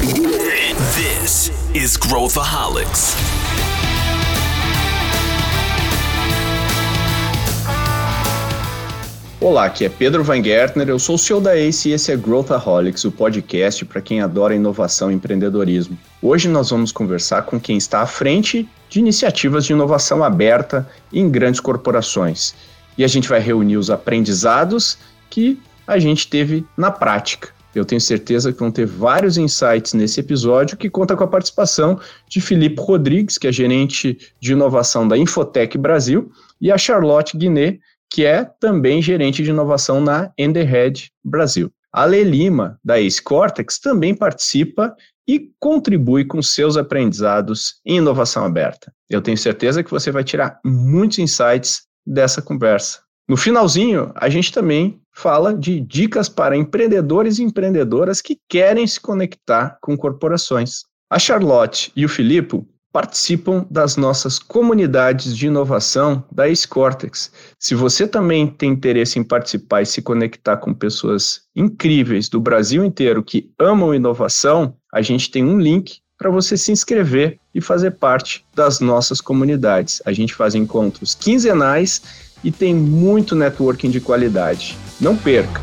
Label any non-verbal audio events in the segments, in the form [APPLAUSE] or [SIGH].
This is Growthaholics. Olá, aqui é Pedro Weingärtner, eu sou o CEO da ACE e esse é Growthaholics, o podcast para quem adora inovação e empreendedorismo. Hoje nós vamos conversar com quem está à frente de iniciativas de inovação aberta em grandes corporações. E a gente vai reunir os aprendizados que a gente teve na prática. Eu tenho certeza que vão ter vários insights nesse episódio que conta com a participação de Felipe Rodrigues, que é gerente de inovação da Infotec Brasil, e a Charlotte Guiné, que é também gerente de inovação na Enderhead Brasil. A Lê Lima, da Ace Cortex, também participa e contribui com seus aprendizados em inovação aberta. Eu tenho certeza que você vai tirar muitos insights dessa conversa. No finalzinho, a gente também fala de dicas para empreendedores e empreendedoras que querem se conectar com corporações. A Charlotte e o Filipe participam das nossas comunidades de inovação da Cortex. Se você também tem interesse em participar e se conectar com pessoas incríveis do Brasil inteiro que amam inovação, a gente tem um link para você se inscrever e fazer parte das nossas comunidades. A gente faz encontros quinzenais e tem muito networking de qualidade. Não perca!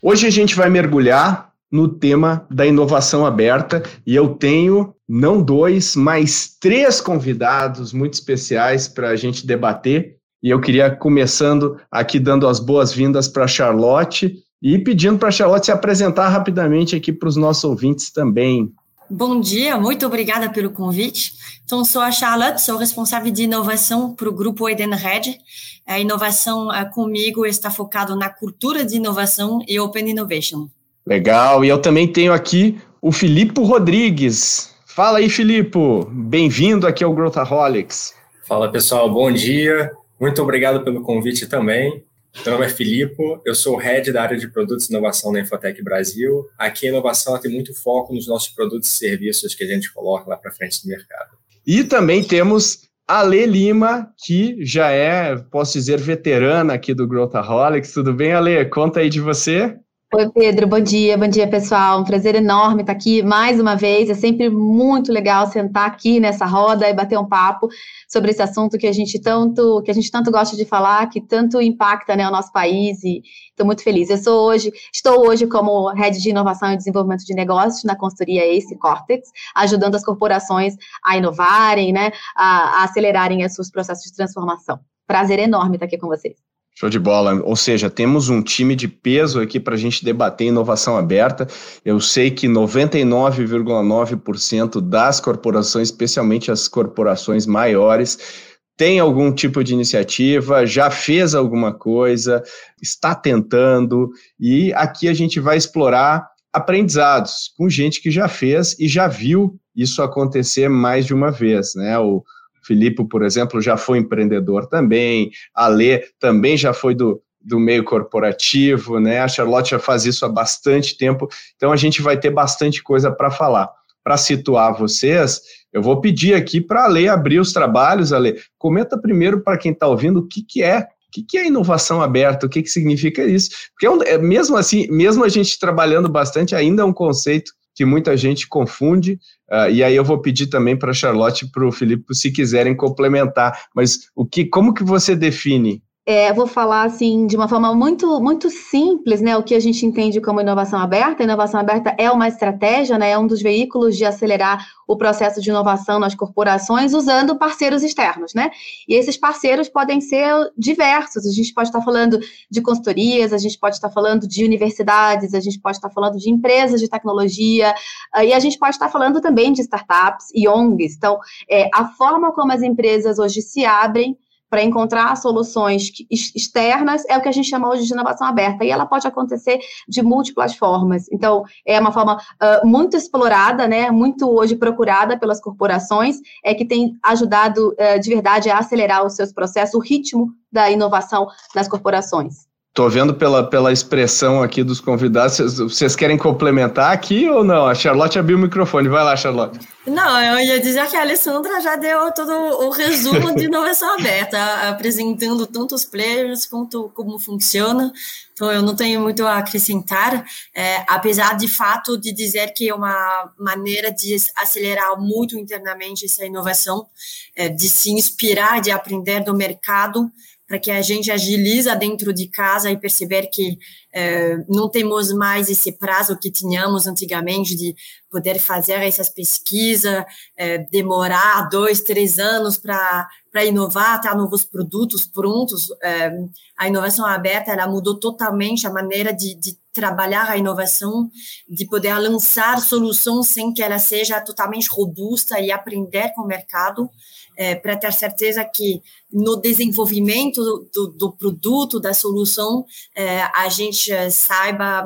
Hoje a gente vai mergulhar no tema da inovação aberta e eu tenho não dois, mas três convidados muito especiais para a gente debater. E eu queria começando aqui dando as boas-vindas para a Charlotte e pedindo para a Charlotte se apresentar rapidamente aqui para os nossos ouvintes também. Bom dia, muito obrigada pelo convite. Então, sou a Charlotte, sou responsável de inovação para o grupo Edenred. A inovação eh, comigo está focado na cultura de inovação e Open Innovation. Legal, e eu também tenho aqui o Filipe Rodrigues. Fala aí, Filipe. Bem-vindo aqui ao Growthaholics. Fala, pessoal. Bom dia. Muito obrigado pelo convite também. Meu nome é Filipe, eu sou o head da área de produtos e inovação na Infotec Brasil. Aqui a inovação tem muito foco nos nossos produtos e serviços que a gente coloca lá para frente do mercado. E também temos a Lê Lima, que já é, posso dizer, veterana aqui do Growthaholics. Tudo bem, Ale? Conta aí de você. Oi, Pedro, bom dia, bom dia, pessoal. Um prazer enorme estar aqui mais uma vez. É sempre muito legal sentar aqui nessa roda e bater um papo sobre esse assunto que a gente tanto, que a gente tanto gosta de falar, que tanto impacta né, o nosso país e estou muito feliz. Eu sou hoje, estou hoje como head de inovação e desenvolvimento de negócios na consultoria Ace Cortex, ajudando as corporações a inovarem, né, a, a acelerarem os seus processos de transformação. Prazer enorme estar aqui com vocês. Show de bola. Ou seja, temos um time de peso aqui para a gente debater inovação aberta. Eu sei que 99,9% das corporações, especialmente as corporações maiores, tem algum tipo de iniciativa, já fez alguma coisa, está tentando, e aqui a gente vai explorar aprendizados com gente que já fez e já viu isso acontecer mais de uma vez, né? O, Filipe, por exemplo, já foi empreendedor também, a Lê também já foi do, do meio corporativo, né? A Charlotte já faz isso há bastante tempo, então a gente vai ter bastante coisa para falar. Para situar vocês, eu vou pedir aqui para a Lê abrir os trabalhos, Ale. Comenta primeiro para quem está ouvindo o que, que é o que, que é inovação aberta? O que, que significa isso? Porque é um, é, mesmo assim, mesmo a gente trabalhando bastante, ainda é um conceito que muita gente confunde, uh, e aí eu vou pedir também para a Charlotte e para o Felipe, se quiserem complementar, mas o que, como que você define é, vou falar assim de uma forma muito muito simples, né? O que a gente entende como inovação aberta. Inovação aberta é uma estratégia, né? É um dos veículos de acelerar o processo de inovação nas corporações usando parceiros externos, né? E esses parceiros podem ser diversos. A gente pode estar falando de consultorias, a gente pode estar falando de universidades, a gente pode estar falando de empresas de tecnologia ah, e a gente pode estar falando também de startups e ONGs. Então, é, a forma como as empresas hoje se abrem para encontrar soluções externas é o que a gente chama hoje de inovação aberta, e ela pode acontecer de múltiplas formas. Então, é uma forma uh, muito explorada, né, muito hoje procurada pelas corporações, é que tem ajudado uh, de verdade a acelerar os seus processos, o ritmo da inovação nas corporações. Tô vendo pela, pela expressão aqui dos convidados, vocês, querem complementar aqui ou não? A Charlotte abriu o microfone, vai lá, Charlotte. Não, eu ia dizer que a Alessandra já deu todo o resumo de [LAUGHS] inovação aberta, apresentando tanto os players quanto como funciona. Então, eu não tenho muito a acrescentar, é, apesar de fato de dizer que é uma maneira de acelerar muito internamente essa inovação, é, de se inspirar, de aprender do mercado, para que a gente agiliza dentro de casa e perceber que é, não temos mais esse prazo que tínhamos antigamente de poder fazer essas pesquisas, é, demorar dois, três anos para inovar, ter novos produtos prontos. É, a inovação aberta ela mudou totalmente a maneira de, de trabalhar a inovação, de poder lançar soluções sem que ela seja totalmente robusta e aprender com o mercado é, para ter certeza que no desenvolvimento do, do produto, da solução, é, a gente saiba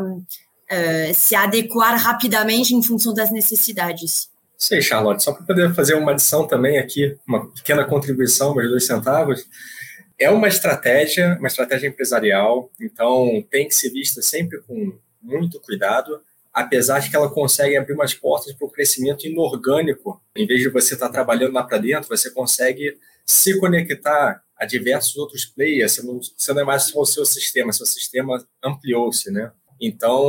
é, se adequar rapidamente em função das necessidades. Sei, Charlotte, só para poder fazer uma adição também aqui, uma pequena contribuição, meus dois centavos, é uma estratégia, uma estratégia empresarial, então tem que ser vista sempre com muito cuidado, apesar de que ela consegue abrir umas portas para o crescimento inorgânico. Em vez de você estar tá trabalhando lá para dentro, você consegue se conectar a diversos outros players, você não, você não é mais só o seu sistema, seu sistema ampliou-se, né? Então,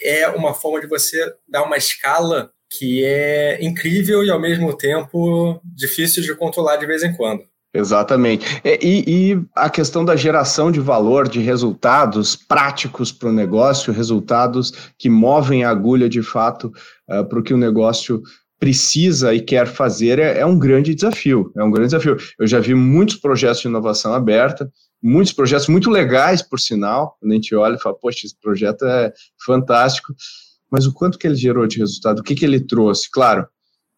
é uma forma de você dar uma escala que é incrível e, ao mesmo tempo, difícil de controlar de vez em quando. Exatamente. E, e, a questão da geração de valor, de resultados práticos para o negócio, resultados que movem a agulha de fato uh, para o que o negócio precisa e quer fazer, é, é, um grande desafio. É um grande desafio. Eu já vi muitos projetos de inovação aberta, muitos projetos muito legais, por sinal. Quando a gente olha e fala, poxa, esse projeto é fantástico, mas o quanto que ele gerou de resultado, o que, que ele trouxe? Claro,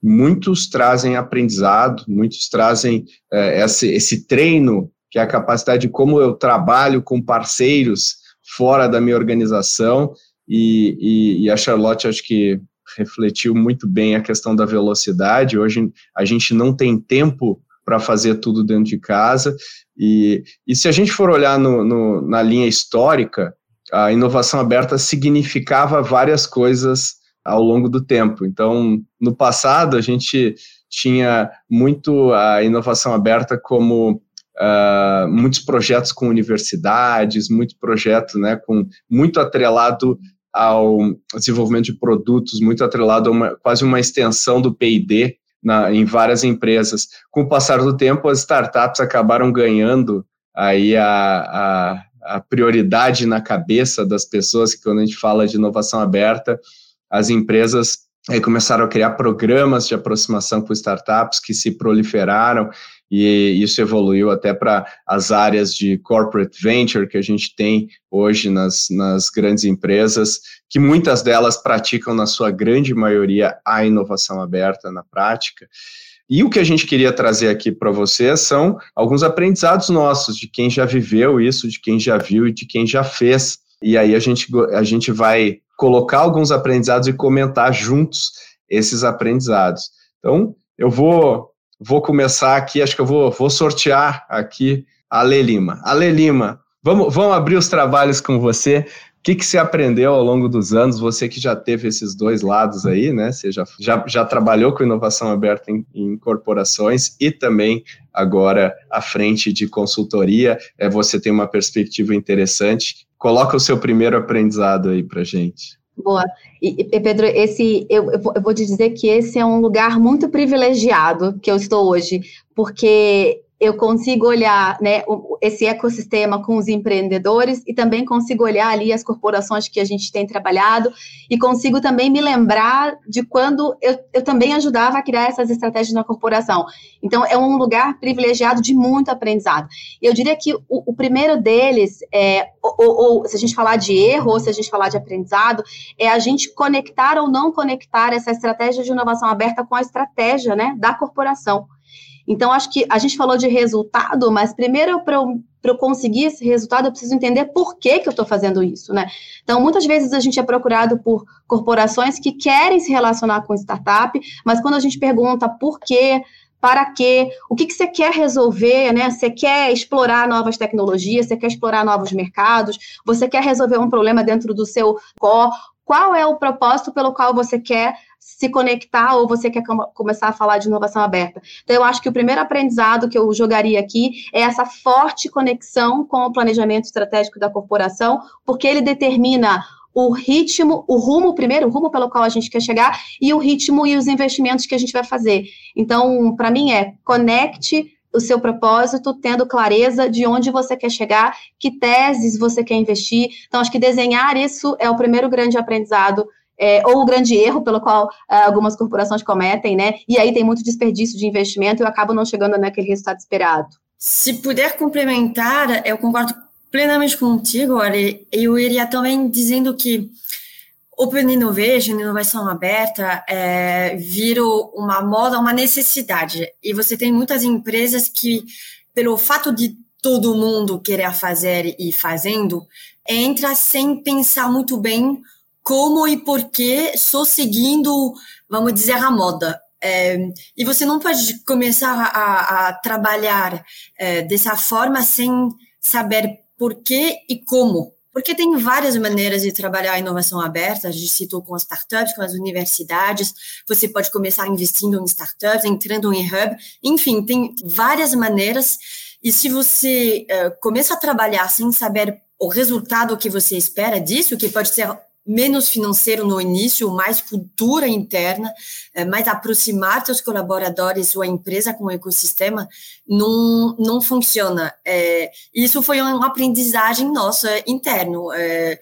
muitos trazem aprendizado, muitos trazem é, esse, esse treino, que é a capacidade de como eu trabalho com parceiros fora da minha organização, e, e, e a Charlotte acho que refletiu muito bem a questão da velocidade. Hoje a gente não tem tempo para fazer tudo dentro de casa, e, e se a gente for olhar no, no, na linha histórica, a inovação aberta significava várias coisas ao longo do tempo. Então, no passado, a gente tinha muito a inovação aberta como uh, muitos projetos com universidades, muito projeto né, com muito atrelado ao desenvolvimento de produtos, muito atrelado a uma, quase uma extensão do P&D em várias empresas. Com o passar do tempo, as startups acabaram ganhando aí a, a, a prioridade na cabeça das pessoas, que quando a gente fala de inovação aberta, as empresas aí começaram a criar programas de aproximação com startups que se proliferaram e isso evoluiu até para as áreas de corporate venture que a gente tem hoje nas, nas grandes empresas, que muitas delas praticam, na sua grande maioria, a inovação aberta na prática. E o que a gente queria trazer aqui para vocês são alguns aprendizados nossos, de quem já viveu isso, de quem já viu e de quem já fez. E aí a gente, a gente vai colocar alguns aprendizados e comentar juntos esses aprendizados. Então, eu vou, vou começar aqui, acho que eu vou, vou sortear aqui a Lê Lima. A Lê Lima, vamos, vamos abrir os trabalhos com você. O que, que você aprendeu ao longo dos anos? Você que já teve esses dois lados aí, né? Você já, já, já trabalhou com inovação aberta em, em corporações e também agora à frente de consultoria. É, você tem uma perspectiva interessante. Coloca o seu primeiro aprendizado aí para gente. Boa. E, Pedro, esse eu, eu vou te dizer que esse é um lugar muito privilegiado que eu estou hoje, porque eu consigo olhar né, esse ecossistema com os empreendedores e também consigo olhar ali as corporações que a gente tem trabalhado e consigo também me lembrar de quando eu, eu também ajudava a criar essas estratégias na corporação. Então, é um lugar privilegiado de muito aprendizado. Eu diria que o, o primeiro deles, é, ou, ou, se a gente falar de erro ou se a gente falar de aprendizado, é a gente conectar ou não conectar essa estratégia de inovação aberta com a estratégia né, da corporação. Então, acho que a gente falou de resultado, mas primeiro, para eu, eu conseguir esse resultado, eu preciso entender por que, que eu estou fazendo isso, né? Então, muitas vezes a gente é procurado por corporações que querem se relacionar com startup, mas quando a gente pergunta por quê, para quê, o que, que você quer resolver, né? Você quer explorar novas tecnologias, você quer explorar novos mercados, você quer resolver um problema dentro do seu core, qual é o propósito pelo qual você quer se conectar ou você quer começar a falar de inovação aberta. Então, eu acho que o primeiro aprendizado que eu jogaria aqui é essa forte conexão com o planejamento estratégico da corporação, porque ele determina o ritmo, o rumo, primeiro, o rumo pelo qual a gente quer chegar e o ritmo e os investimentos que a gente vai fazer. Então, para mim é conecte o seu propósito, tendo clareza de onde você quer chegar, que teses você quer investir. Então, acho que desenhar isso é o primeiro grande aprendizado é, ou o grande erro pelo qual é, algumas corporações cometem, né? E aí tem muito desperdício de investimento e eu acabo não chegando naquele resultado esperado. Se puder complementar, eu concordo plenamente contigo, Ari. Eu iria também dizendo que Open Innovation, inovação aberta, é, virou uma moda, uma necessidade. E você tem muitas empresas que, pelo fato de todo mundo querer fazer e fazendo, entra sem pensar muito bem como e por que, só seguindo, vamos dizer, a moda. É, e você não pode começar a, a trabalhar é, dessa forma sem saber por que e como. Porque tem várias maneiras de trabalhar a inovação aberta, a gente citou com as startups, com as universidades, você pode começar investindo em startups, entrando em hub, enfim, tem várias maneiras, e se você uh, começa a trabalhar sem saber o resultado que você espera disso, que pode ser menos financeiro no início, mais cultura interna, eh, mais aproximar seus colaboradores ou a empresa com o ecossistema, não, não funciona. É, isso foi uma aprendizagem nossa interno. É,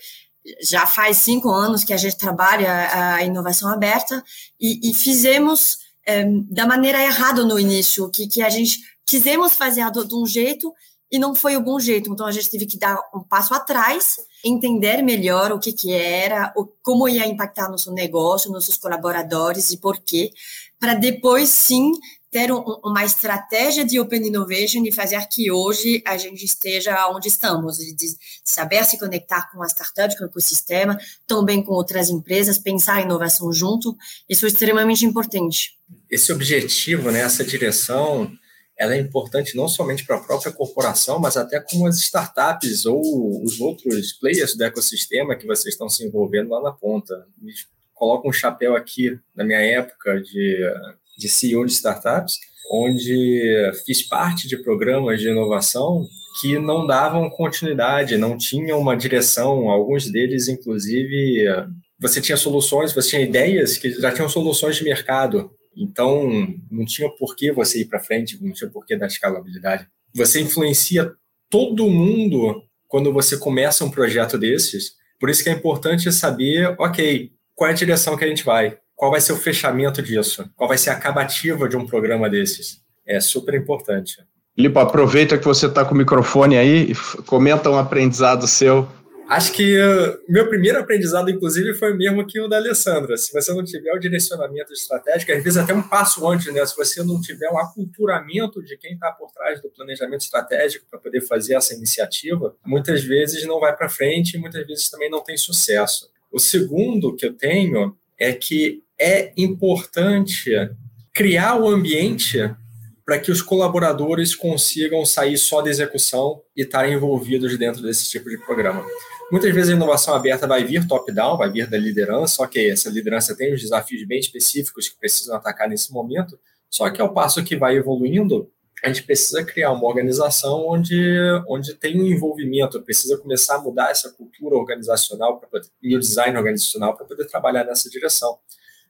já faz cinco anos que a gente trabalha a inovação aberta e, e fizemos é, da maneira errada no início, que, que a gente quisemos fazer de um jeito e não foi o bom jeito. Então a gente teve que dar um passo atrás entender melhor o que, que era, o, como ia impactar nosso negócio, nossos colaboradores e por quê, para depois sim ter um, uma estratégia de Open Innovation e fazer que hoje a gente esteja onde estamos, de saber se conectar com as startups, com o ecossistema, também com outras empresas, pensar a inovação junto, isso é extremamente importante. Esse objetivo, né, essa direção, ela é importante não somente para a própria corporação, mas até como as startups ou os outros players do ecossistema que vocês estão se envolvendo lá na ponta. Me coloco um chapéu aqui na minha época de, de CEO de startups, onde fiz parte de programas de inovação que não davam continuidade, não tinham uma direção, alguns deles, inclusive, você tinha soluções, você tinha ideias que já tinham soluções de mercado, então, não tinha por que você ir para frente, não tinha por que dar escalabilidade. Você influencia todo mundo quando você começa um projeto desses. Por isso que é importante saber, ok, qual é a direção que a gente vai? Qual vai ser o fechamento disso? Qual vai ser a acabativa de um programa desses? É super importante. Lipa, aproveita que você está com o microfone aí, comenta um aprendizado seu Acho que uh, meu primeiro aprendizado, inclusive, foi o mesmo que o da Alessandra. Se você não tiver o direcionamento estratégico, às vezes até um passo antes, né? Se você não tiver um aculturamento de quem está por trás do planejamento estratégico para poder fazer essa iniciativa, muitas vezes não vai para frente e muitas vezes também não tem sucesso. O segundo que eu tenho é que é importante criar o ambiente para que os colaboradores consigam sair só da execução e estarem envolvidos dentro desse tipo de programa. Muitas vezes a inovação aberta vai vir top-down, vai vir da liderança, ok, essa liderança tem os desafios bem específicos que precisam atacar nesse momento, só que ao passo que vai evoluindo, a gente precisa criar uma organização onde, onde tem um envolvimento, precisa começar a mudar essa cultura organizacional poder, e o design organizacional para poder trabalhar nessa direção.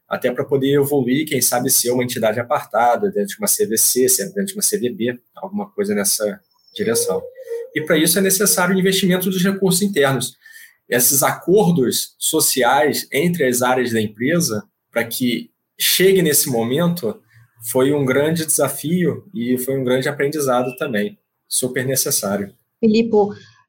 Até para poder evoluir, quem sabe ser uma entidade apartada dentro de uma CVC, dentro de uma CDB, alguma coisa nessa direção e para isso é necessário o investimento dos recursos internos. Esses acordos sociais entre as áreas da empresa, para que chegue nesse momento, foi um grande desafio e foi um grande aprendizado também, super necessário. Filipe,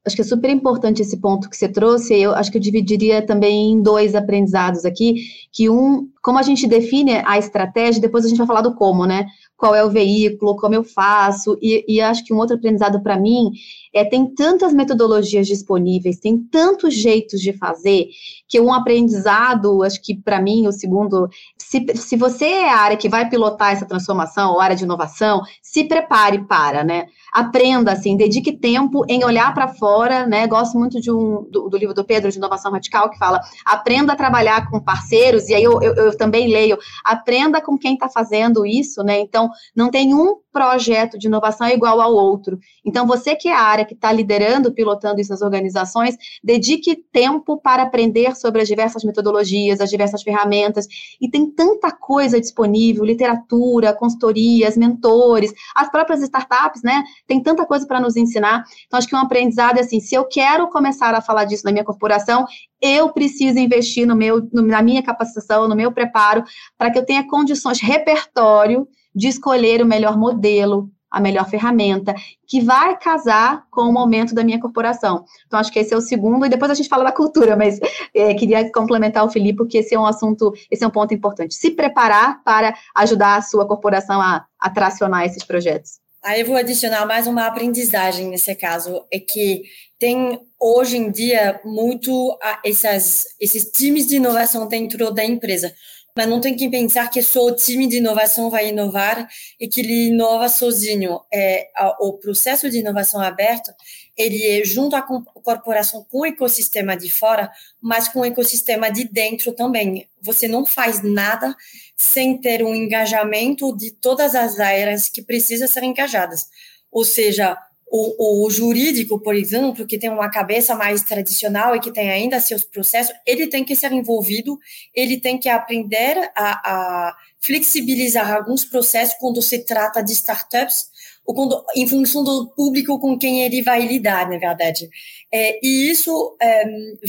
acho que é super importante esse ponto que você trouxe. Eu acho que eu dividiria também em dois aprendizados aqui, que um, como a gente define a estratégia, depois a gente vai falar do como, né? Qual é o veículo, como eu faço, e, e acho que um outro aprendizado para mim é, tem tantas metodologias disponíveis, tem tantos jeitos de fazer, que um aprendizado, acho que para mim, o segundo, se, se você é a área que vai pilotar essa transformação, ou área de inovação, se prepare para, né? Aprenda, assim, dedique tempo em olhar para fora, né? Gosto muito de um, do, do, livro do Pedro, de Inovação Radical, que fala, aprenda a trabalhar com parceiros, e aí eu, eu, eu também leio, aprenda com quem está fazendo isso, né? Então, não tem um projeto de inovação igual ao outro. Então, você que é a área que está liderando, pilotando isso nas organizações, dedique tempo para aprender sobre as diversas metodologias, as diversas ferramentas, e tem tanta coisa disponível, literatura, consultorias, mentores, as próprias startups, né? Tem tanta coisa para nos ensinar. Então, acho que um aprendizado é assim, se eu quero começar a falar disso na minha corporação, eu preciso investir no meu, na minha capacitação, no meu preparo, para que eu tenha condições, repertório de escolher o melhor modelo, a melhor ferramenta, que vai casar com o momento da minha corporação. Então, acho que esse é o segundo, e depois a gente fala da cultura, mas é, queria complementar o Felipe, porque esse é um assunto, esse é um ponto importante. Se preparar para ajudar a sua corporação a, a tracionar esses projetos. Aí eu vou adicionar mais uma aprendizagem nesse caso, é que tem hoje em dia muito essas, esses times de inovação dentro da empresa mas não tem que pensar que só o time de inovação vai inovar e que ele inova sozinho. É, o processo de inovação aberta, ele é junto à corporação com o ecossistema de fora, mas com o ecossistema de dentro também. Você não faz nada sem ter um engajamento de todas as áreas que precisam ser engajadas. Ou seja, o, o, jurídico, por exemplo, que tem uma cabeça mais tradicional e que tem ainda seus processos, ele tem que ser envolvido, ele tem que aprender a, a flexibilizar alguns processos quando se trata de startups, ou quando, em função do público com quem ele vai lidar, na verdade. É, e isso é,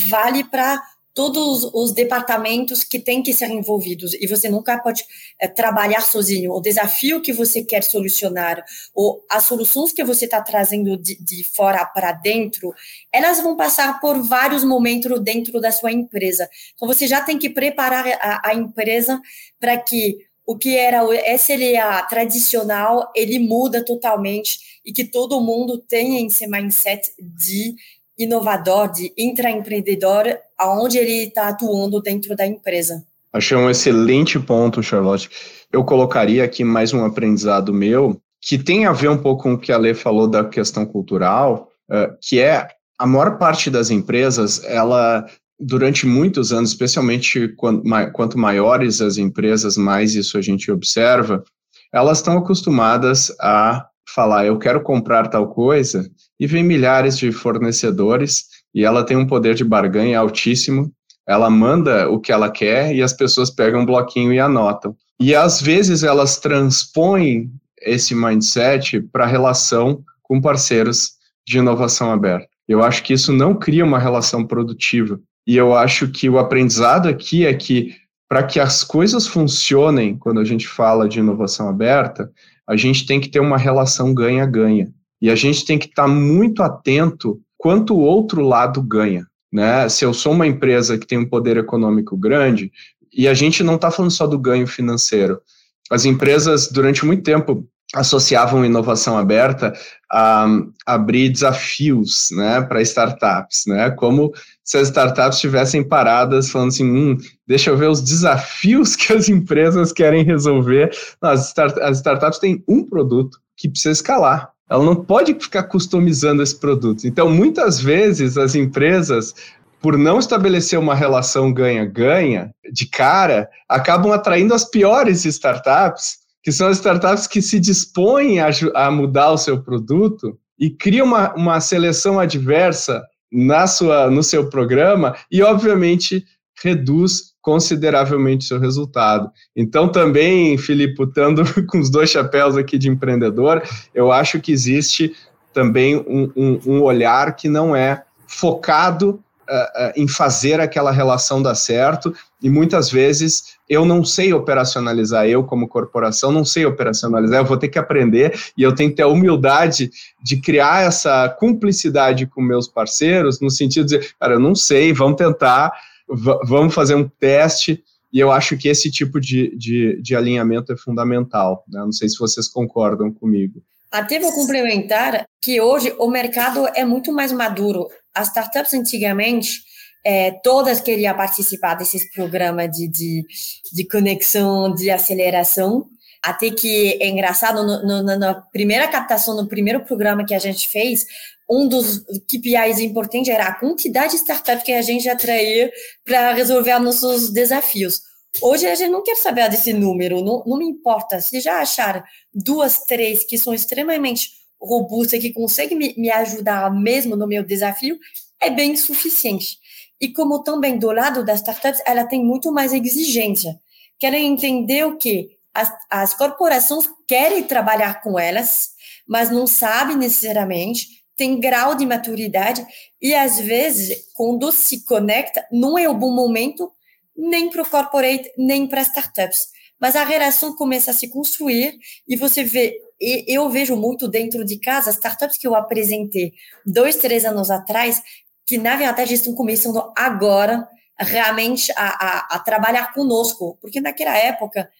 vale para todos os departamentos que têm que ser envolvidos e você nunca pode é, trabalhar sozinho. O desafio que você quer solucionar ou as soluções que você está trazendo de, de fora para dentro, elas vão passar por vários momentos dentro da sua empresa. Então você já tem que preparar a, a empresa para que o que era o SLA tradicional, ele muda totalmente e que todo mundo tenha esse mindset de inovador, de intraempreendedor, aonde ele está atuando dentro da empresa. Achei um excelente ponto, Charlotte. Eu colocaria aqui mais um aprendizado meu, que tem a ver um pouco com o que a Lê falou da questão cultural, uh, que é a maior parte das empresas, ela durante muitos anos, especialmente quanto maiores as empresas, mais isso a gente observa, elas estão acostumadas a falar, eu quero comprar tal coisa, e vem milhares de fornecedores, e ela tem um poder de barganha altíssimo, ela manda o que ela quer e as pessoas pegam um bloquinho e anotam. E às vezes elas transpõem esse mindset para relação com parceiros de inovação aberta. Eu acho que isso não cria uma relação produtiva. E eu acho que o aprendizado aqui é que para que as coisas funcionem quando a gente fala de inovação aberta, a gente tem que ter uma relação ganha-ganha. E a gente tem que estar tá muito atento quanto o outro lado ganha. Né? Se eu sou uma empresa que tem um poder econômico grande, e a gente não está falando só do ganho financeiro. As empresas, durante muito tempo, associavam inovação aberta a, a abrir desafios né, para startups, né? como se as startups estivessem paradas falando assim, hum, deixa eu ver os desafios [LAUGHS] que as empresas querem resolver. Não, as, start, as startups têm um produto que precisa escalar. Ela não pode ficar customizando esse produto. Então, muitas vezes, as empresas, por não estabelecer uma relação ganha-ganha de cara, acabam atraindo as piores startups, que são as startups que se dispõem a, a mudar o seu produto e criam uma, uma seleção adversa na sua, no seu programa e, obviamente, reduz consideravelmente seu resultado. Então, também, Filipe, estando [LAUGHS] com os dois chapéus aqui de empreendedor, eu acho que existe também um, um, um olhar que não é focado uh, uh, em fazer aquela relação dar certo, e muitas vezes eu não sei operacionalizar, eu como corporação não sei operacionalizar, eu vou ter que aprender e eu tenho que ter a humildade de criar essa cumplicidade com meus parceiros, no sentido de cara, eu não sei, vamos tentar, vamos fazer um teste, e eu acho que esse tipo de, de, de alinhamento é fundamental. Né? Não sei se vocês concordam comigo. Até vou complementar que hoje o mercado é muito mais maduro. As startups antigamente, é, todas queriam participar desses programas de, de, de conexão, de aceleração, até que é engraçado, no, no, na primeira captação, no primeiro programa que a gente fez, um dos KPIs importantes era a quantidade de startups que a gente atraía para resolver nossos desafios. Hoje a gente não quer saber desse número, não, não me importa. Se já achar duas, três que são extremamente robustas, que conseguem me, me ajudar mesmo no meu desafio, é bem suficiente. E como também do lado das startups, ela tem muito mais exigência. Querem entender o que as, as corporações querem trabalhar com elas, mas não sabem necessariamente, tem grau de maturidade e às vezes quando se conecta não é o bom momento nem para o corporate nem para startups, mas a relação começa a se construir e você vê eu vejo muito dentro de casa startups que eu apresentei dois três anos atrás que na verdade estão começando agora realmente a, a, a trabalhar conosco. Porque naquela época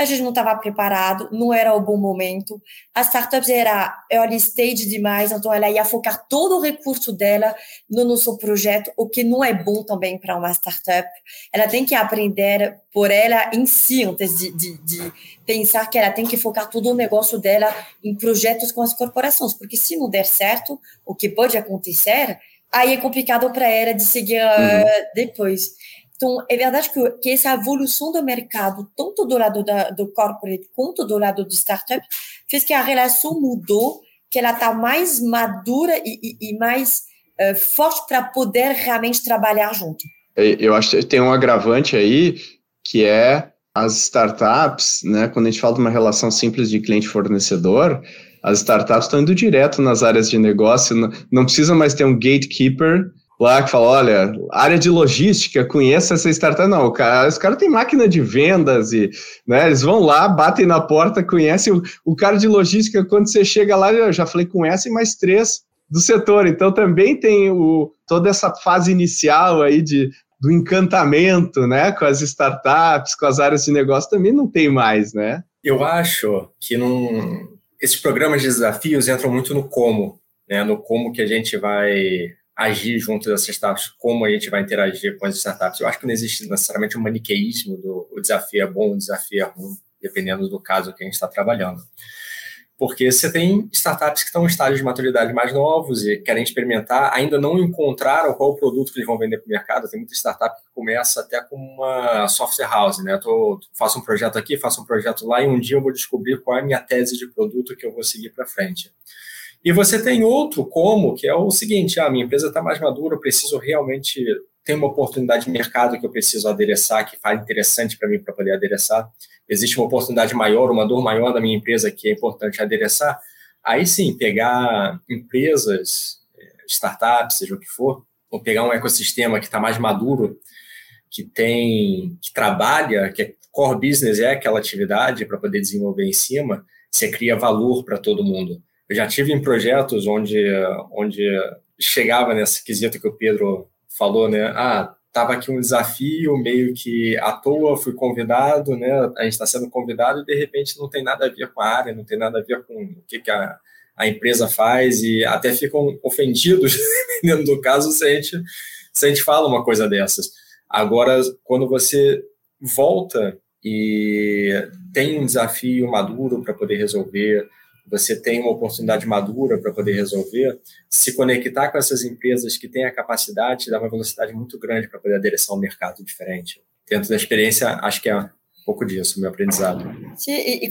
a gente não estava preparado, não era o bom momento. As startups era early stage demais, então ela ia focar todo o recurso dela no nosso projeto, o que não é bom também para uma startup. Ela tem que aprender por ela em si, antes de, de, de, pensar que ela tem que focar todo o negócio dela em projetos com as corporações, porque se não der certo, o que pode acontecer, aí é complicado para ela de seguir uhum. uh, depois. Então, é verdade que, que essa evolução do mercado, tanto do lado da, do corporate quanto do lado do startup, fez que a relação mudou, que ela está mais madura e, e, e mais uh, forte para poder realmente trabalhar junto. Eu acho que tem um agravante aí, que é as startups, né, quando a gente fala de uma relação simples de cliente-fornecedor, as startups estão indo direto nas áreas de negócio, não, não precisa mais ter um gatekeeper lá que fala, olha, área de logística, conheça essa startup. Não, os caras têm máquina de vendas e né, eles vão lá, batem na porta, conhecem o, o cara de logística, quando você chega lá, eu já falei, conhece mais três do setor. Então também tem o, toda essa fase inicial aí de, do encantamento, né, com as startups, com as áreas de negócio, também não tem mais, né? Eu acho que num, esses programas de desafios entram muito no como, né, no como que a gente vai agir junto dessas startups, como a gente vai interagir com as startups. Eu acho que não existe necessariamente um maniqueísmo do o desafio é bom, o desafio é ruim, dependendo do caso que a gente está trabalhando. Porque você tem startups que estão em estágios de maturidade mais novos e querem experimentar, ainda não encontraram qual o produto que eles vão vender para o mercado. Tem muita startup que começa até com uma software house, né? Eu tô, faço um projeto aqui, faço um projeto lá e um dia eu vou descobrir qual é a minha tese de produto que eu vou seguir para frente. E você tem outro como, que é o seguinte, ah, minha empresa está mais madura, eu preciso realmente ter uma oportunidade de mercado que eu preciso adereçar, que faz interessante para mim para poder adereçar. Existe uma oportunidade maior, uma dor maior da minha empresa que é importante adereçar. Aí sim, pegar empresas, eh, startups, seja o que for, ou pegar um ecossistema que está mais maduro, que tem, que trabalha, que é core business é aquela atividade para poder desenvolver em cima, você cria valor para todo mundo. Eu já tive em projetos onde, onde chegava nesse quesito que o Pedro falou, né? Ah, tava aqui um desafio, meio que à toa fui convidado, né? A gente está sendo convidado e de repente não tem nada a ver com a área, não tem nada a ver com o que, que a, a empresa faz e até ficam ofendidos, [LAUGHS] dentro do caso, se a, gente, se a gente fala uma coisa dessas. Agora, quando você volta e tem um desafio maduro para poder resolver, você tem uma oportunidade madura para poder resolver, se conectar com essas empresas que têm a capacidade de dar uma velocidade muito grande para poder adereçar um mercado diferente. Dentro da experiência, acho que é um pouco disso, meu aprendizado. Sim, e, e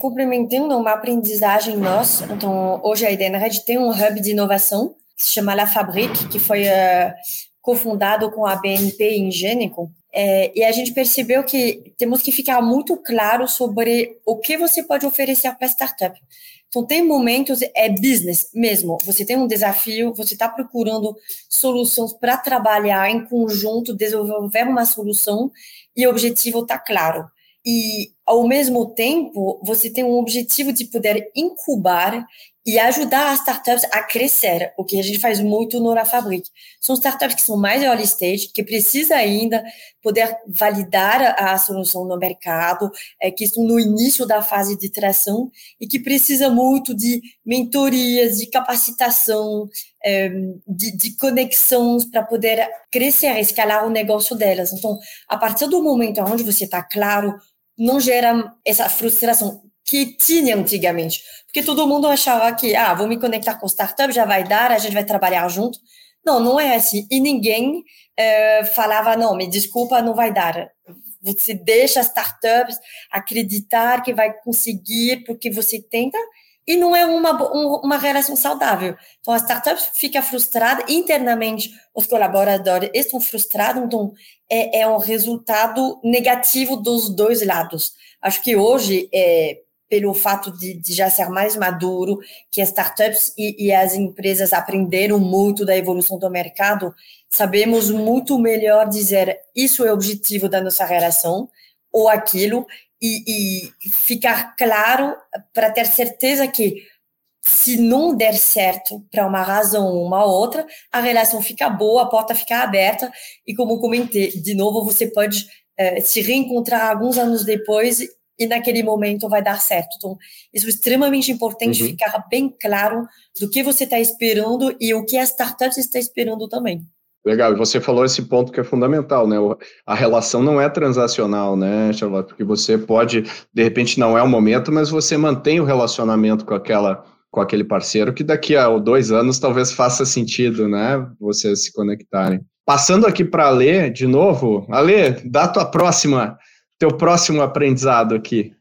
uma aprendizagem nossa, então, hoje a Edenred tem um hub de inovação que se chama La Fabrique, que foi uh, cofundado com a BNP em Gênico, é, e a gente percebeu que temos que ficar muito claro sobre o que você pode oferecer para startup. Então, tem momentos, é business mesmo. Você tem um desafio, você está procurando soluções para trabalhar em conjunto, desenvolver uma solução e o objetivo está claro. E ao mesmo tempo, você tem um objetivo de poder incubar e ajudar as startups a crescer, o que a gente faz muito no La Fabrique. São startups que são mais early stage, que precisa ainda poder validar a solução no mercado, é, que estão no início da fase de tração e que precisa muito de mentorias, de capacitação, é, de, de conexões para poder crescer, escalar o negócio delas. Então, a partir do momento onde você está claro, não gera essa frustração que tinha antigamente. Porque todo mundo achava que, ah, vou me conectar com startup, já vai dar, a gente vai trabalhar junto. Não, não é assim. E ninguém é, falava, não, me desculpa, não vai dar. Você deixa startups acreditar que vai conseguir porque você tenta e não é uma, uma relação saudável. Então, a startup fica frustrada, internamente os colaboradores estão frustrados, então é, é um resultado negativo dos dois lados. Acho que hoje, é, pelo fato de, de, já ser mais maduro, que as startups e, e, as empresas aprenderam muito da evolução do mercado, sabemos muito melhor dizer isso é o objetivo da nossa relação ou aquilo e, e ficar claro para ter certeza que se não der certo para uma razão ou uma outra, a relação fica boa, a porta fica aberta e como comentei, de novo você pode eh, se reencontrar alguns anos depois e naquele momento vai dar certo. Então, isso é extremamente importante uhum. ficar bem claro do que você está esperando e o que a startup está esperando também. Legal, e você falou esse ponto que é fundamental, né? A relação não é transacional, né, Charlotte? Porque você pode, de repente, não é o momento, mas você mantém o relacionamento com aquela com aquele parceiro que daqui a dois anos talvez faça sentido, né? Vocês se conectarem. Passando aqui para a Lê, de novo, Alê, dá tua próxima teu próximo aprendizado aqui?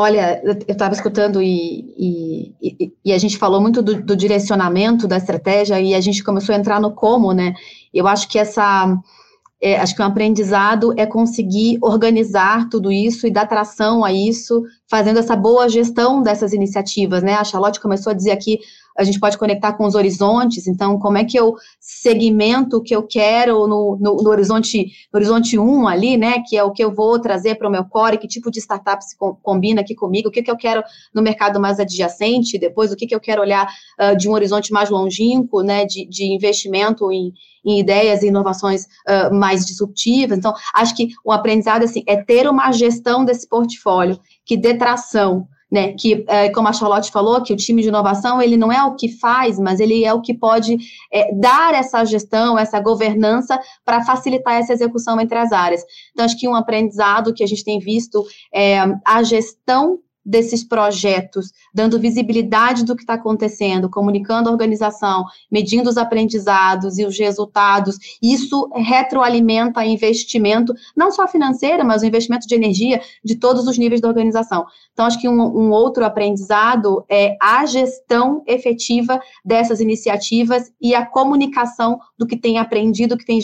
Olha, eu estava escutando e, e, e, a gente falou muito do, do, direcionamento da estratégia e a gente começou a entrar no como, né? Eu acho que essa, é, acho que um aprendizado é conseguir organizar tudo isso e dar tração a isso, fazendo essa boa gestão dessas iniciativas, né? A Charlotte começou a dizer aqui a gente pode conectar com os horizontes, então como é que eu segmento o que eu quero no, no, no horizonte no horizonte 1 ali, né, que é o que eu vou trazer para o meu core, que tipo de startup se combina aqui comigo, o que, que eu quero no mercado mais adjacente, depois o que, que eu quero olhar uh, de um horizonte mais longínquo, né, de, de investimento em, em ideias e inovações uh, mais disruptivas. Então, acho que o aprendizado assim, é ter uma gestão desse portfólio que dê tração né? Que, é, como a Charlotte falou, que o time de inovação ele não é o que faz, mas ele é o que pode é, dar essa gestão, essa governança para facilitar essa execução entre as áreas. Então, acho que um aprendizado que a gente tem visto é a gestão desses projetos, dando visibilidade do que está acontecendo, comunicando a organização, medindo os aprendizados e os resultados, isso retroalimenta investimento, não só financeiro, mas o investimento de energia de todos os níveis da organização. Então, acho que um, um outro aprendizado é a gestão efetiva dessas iniciativas e a comunicação do que tem aprendido, que tem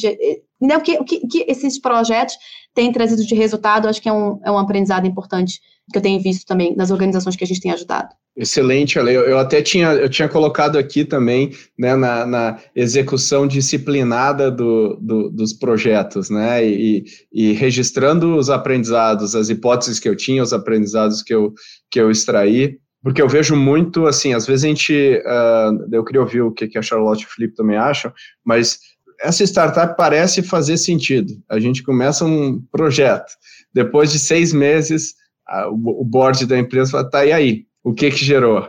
né, o que, que, que esses projetos têm trazido de resultado, acho que é um, é um aprendizado importante que eu tenho visto também nas organizações que a gente tem ajudado. Excelente, Ale. Eu até tinha, eu tinha colocado aqui também né, na, na execução disciplinada do, do, dos projetos, né? E, e, registrando os aprendizados, as hipóteses que eu tinha, os aprendizados que eu, que eu extraí, porque eu vejo muito assim, às vezes a gente. Uh, eu queria ouvir o que, que a Charlotte e o Felipe também acham, mas essa startup parece fazer sentido. A gente começa um projeto, depois de seis meses a, o board da empresa fala, tá, e aí? O que que gerou?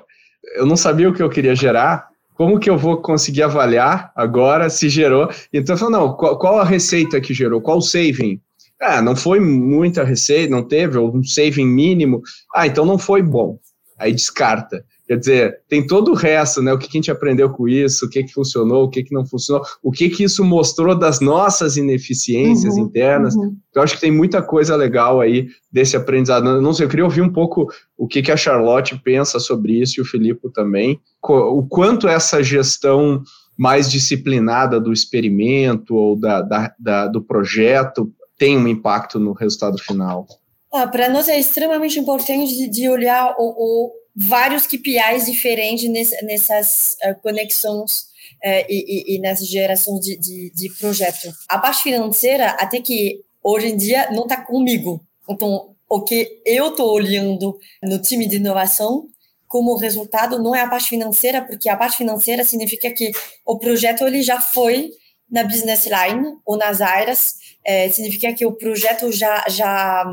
Eu não sabia o que eu queria gerar, como que eu vou conseguir avaliar agora se gerou? Então eu falo, não, qual, qual, a receita que gerou? Qual o saving? Ah, não foi muita receita, não teve, ou um saving mínimo. Ah, então não foi bom. Aí descarta. Quer dizer, tem todo o resto, né? O que a gente aprendeu com isso, o que, que funcionou, o que, que não funcionou, o que, que isso mostrou das nossas ineficiências uhum, internas. Uhum. Eu acho que tem muita coisa legal aí desse aprendizado. Não sei, eu queria ouvir um pouco o que, que a Charlotte pensa sobre isso e o Filipe também. O quanto essa gestão mais disciplinada do experimento ou da, da, da do projeto tem um impacto no resultado final. Ah, Para nós é extremamente importante de, de olhar o, o vários KPIs diferentes nessas uh, conexões uh, e, e, e, nessa geração de, de, de projeto. A parte financeira, até que hoje em dia não está comigo. Então, o que eu estou olhando no time de inovação como resultado não é a parte financeira, porque a parte financeira significa que o projeto ele já foi na business line ou nas áreas, é, significa que o projeto já, já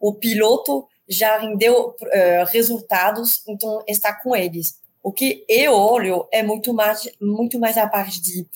o piloto já rendeu uh, resultados, então está com eles. O que eu olho é muito mais, muito mais a parte de,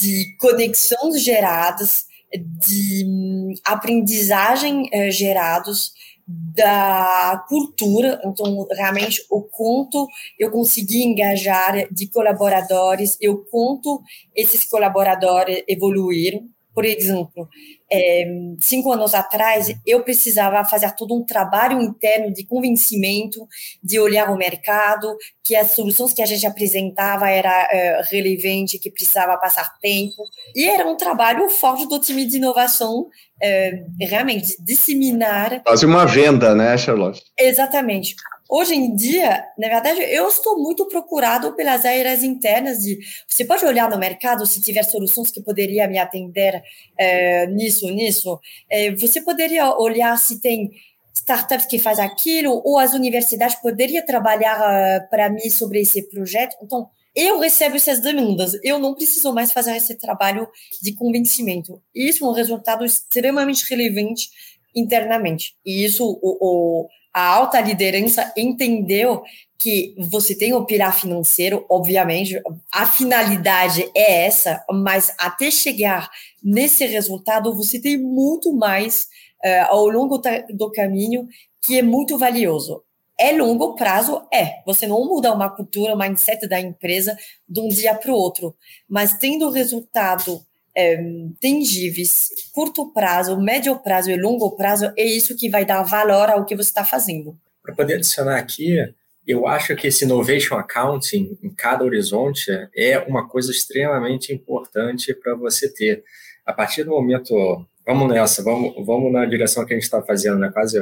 de conexões geradas, de hum, aprendizagem uh, gerados, da cultura, então realmente o quanto eu consegui engajar de colaboradores, eu quanto esses colaboradores evoluíram, por exemplo, é, cinco anos atrás, eu precisava fazer todo um trabalho interno de convencimento, de olhar o mercado, que as soluções que a gente apresentava era é, relevante, que precisava passar tempo. E era um trabalho forte do time de inovação, é, realmente, disseminar. Quase uma venda, né, Charlotte? Exatamente. Hoje em dia, na verdade, eu estou muito procurado pelas áreas internas de você pode olhar no mercado se tiver soluções que poderiam me atender é, nisso, nisso. É, você poderia olhar se tem startups que faz aquilo ou as universidades poderiam trabalhar uh, para mim sobre esse projeto. Então, eu recebo essas demandas, eu não preciso mais fazer esse trabalho de convencimento. Isso é um resultado extremamente relevante internamente. E isso, o, o a alta liderança entendeu que você tem o pilar financeiro, obviamente, a finalidade é essa, mas até chegar nesse resultado, você tem muito mais uh, ao longo do caminho que é muito valioso. É longo prazo? É. Você não muda uma cultura, um mindset da empresa de um dia para o outro, mas tendo resultado é, tangíveis, curto prazo, médio prazo e longo prazo, é isso que vai dar valor ao que você está fazendo. Para poder adicionar aqui, eu acho que esse innovation accounting em cada horizonte é uma coisa extremamente importante para você ter. A partir do momento, vamos nessa, vamos, vamos na direção que a gente está fazendo, né? quase.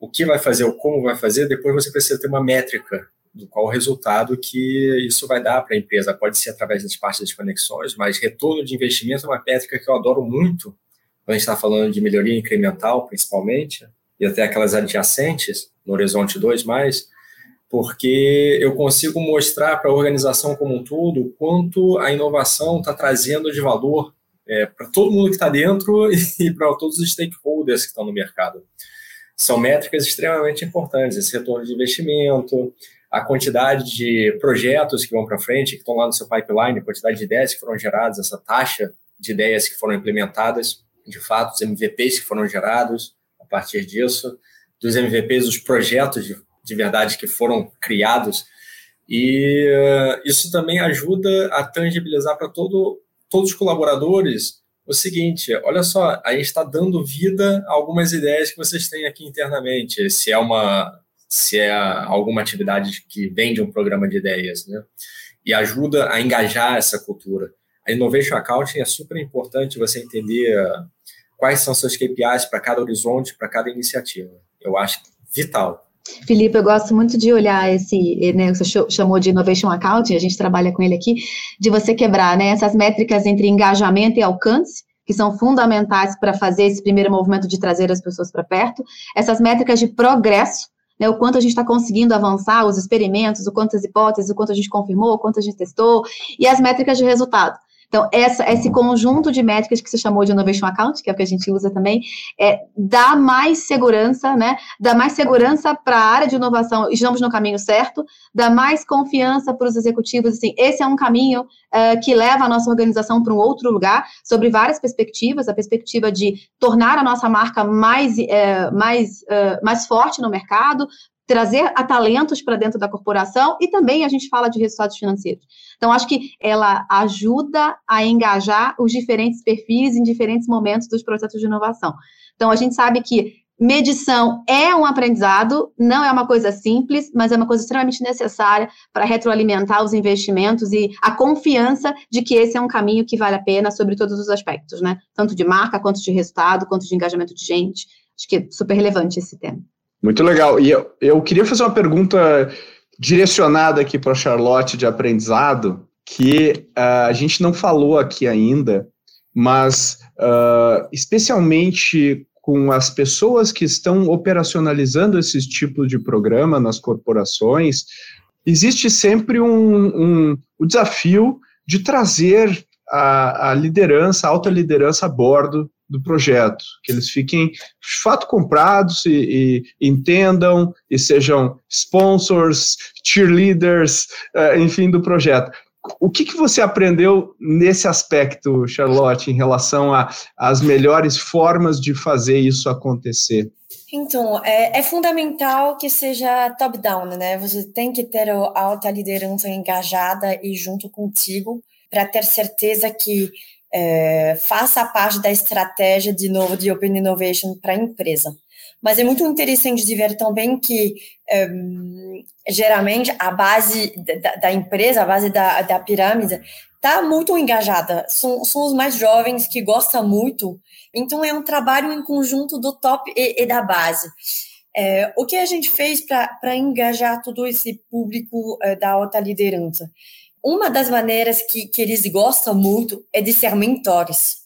O que vai fazer, o como vai fazer, depois você precisa ter uma métrica qual o resultado que isso vai dar para a empresa. Pode ser através das partes das conexões, mas retorno de investimento é uma métrica que eu adoro muito, quando a gente está falando de melhoria incremental, principalmente, e até aquelas adjacentes, no Horizonte 2+, mais, porque eu consigo mostrar para a organização como um todo quanto a inovação está trazendo de valor é, para todo mundo que está dentro [LAUGHS] e para todos os stakeholders que estão no mercado. São métricas extremamente importantes, esse retorno de investimento, a quantidade de projetos que vão para frente, que estão lá no seu pipeline, a quantidade de ideias que foram geradas, essa taxa de ideias que foram implementadas, de fato, os MVPs que foram gerados a partir disso, dos MVPs, os projetos de, de verdade que foram criados. E uh, isso também ajuda a tangibilizar para todo, todos os colaboradores o seguinte: olha só, a gente está dando vida a algumas ideias que vocês têm aqui internamente. Se é uma se é alguma atividade que vem de um programa de ideias, né? E ajuda a engajar essa cultura. A Innovation Accounting é super importante você entender quais são seus KPIs para cada horizonte, para cada iniciativa. Eu acho vital. Felipe, eu gosto muito de olhar esse, né, você chamou de Innovation Accounting, a gente trabalha com ele aqui, de você quebrar, né, essas métricas entre engajamento e alcance, que são fundamentais para fazer esse primeiro movimento de trazer as pessoas para perto, essas métricas de progresso, né, o quanto a gente está conseguindo avançar, os experimentos, o quantas hipóteses, o quanto a gente confirmou, o quanto a gente testou, e as métricas de resultado. Então, essa, esse conjunto de métricas que você chamou de Innovation Account, que é o que a gente usa também, é, dá mais segurança, né? Dá mais segurança para a área de inovação, estamos no caminho certo, dá mais confiança para os executivos, assim, esse é um caminho uh, que leva a nossa organização para um outro lugar, sobre várias perspectivas, a perspectiva de tornar a nossa marca mais, uh, mais, uh, mais forte no mercado, trazer a talentos para dentro da corporação e também a gente fala de resultados financeiros. Então, acho que ela ajuda a engajar os diferentes perfis em diferentes momentos dos processos de inovação. Então, a gente sabe que medição é um aprendizado, não é uma coisa simples, mas é uma coisa extremamente necessária para retroalimentar os investimentos e a confiança de que esse é um caminho que vale a pena sobre todos os aspectos, né? Tanto de marca, quanto de resultado, quanto de engajamento de gente. Acho que é super relevante esse tema. Muito legal. E eu, eu queria fazer uma pergunta direcionada aqui para a Charlotte de aprendizado, que uh, a gente não falou aqui ainda, mas uh, especialmente com as pessoas que estão operacionalizando esses tipos de programa nas corporações, existe sempre um, um o desafio de trazer a, a liderança, a alta liderança a bordo do projeto, que eles fiquem de fato comprados e, e entendam e sejam sponsors, cheerleaders, uh, enfim, do projeto. O que, que você aprendeu nesse aspecto, Charlotte, em relação às melhores formas de fazer isso acontecer? Então, é, é fundamental que seja top-down, né? Você tem que ter a alta liderança engajada e junto contigo para ter certeza que é, faça parte da estratégia de novo de Open Innovation para a empresa. Mas é muito interessante de ver também que é, geralmente a base da, da, empresa, a base da, da pirâmide, está muito engajada. São, são os mais jovens que gostam muito. Então é um trabalho em conjunto do top e, e da base. É, o que a gente fez para engajar todo esse público é, da alta liderança? Uma das maneiras que, que eles gostam muito é de ser mentores,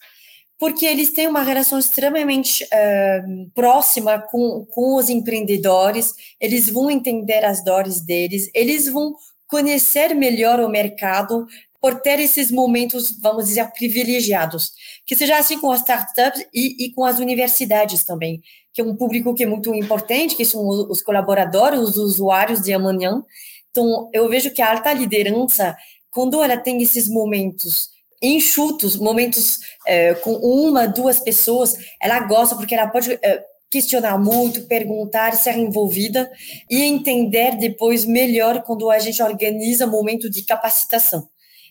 porque eles têm uma relação extremamente uh, próxima com, com os empreendedores, eles vão entender as dores deles, eles vão conhecer melhor o mercado por ter esses momentos, vamos dizer, privilegiados. Que seja assim com as startups e, e, com as universidades também, que é um público que é muito importante, que são os colaboradores, os usuários de amanhã, então, eu vejo que a alta liderança, quando ela tem esses momentos enxutos, momentos é, com uma, duas pessoas, ela gosta porque ela pode é, questionar muito, perguntar, ser envolvida e entender depois melhor quando a gente organiza momento de capacitação.